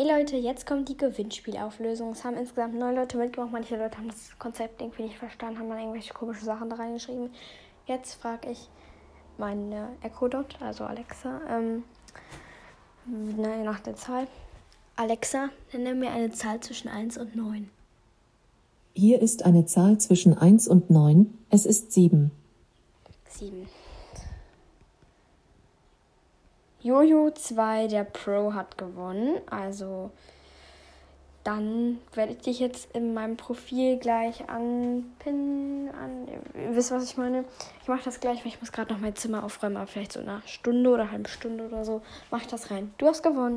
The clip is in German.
Hey Leute, jetzt kommt die Gewinnspielauflösung. Es haben insgesamt neun Leute mitgemacht. Manche Leute haben das Konzept irgendwie nicht verstanden, haben dann irgendwelche komischen Sachen da reingeschrieben. Jetzt frage ich meine Echo Dot, also Alexa, ähm, nach der Zahl. Alexa, nenne mir eine Zahl zwischen 1 und 9. Hier ist eine Zahl zwischen 1 und 9. Es ist 7. 7. Jojo 2, der Pro, hat gewonnen. Also dann werde ich dich jetzt in meinem Profil gleich anpinnen. An, ihr wisst, was ich meine? Ich mache das gleich, weil ich muss gerade noch mein Zimmer aufräumen, aber vielleicht so eine Stunde oder halbe Stunde oder so mache ich das rein. Du hast gewonnen.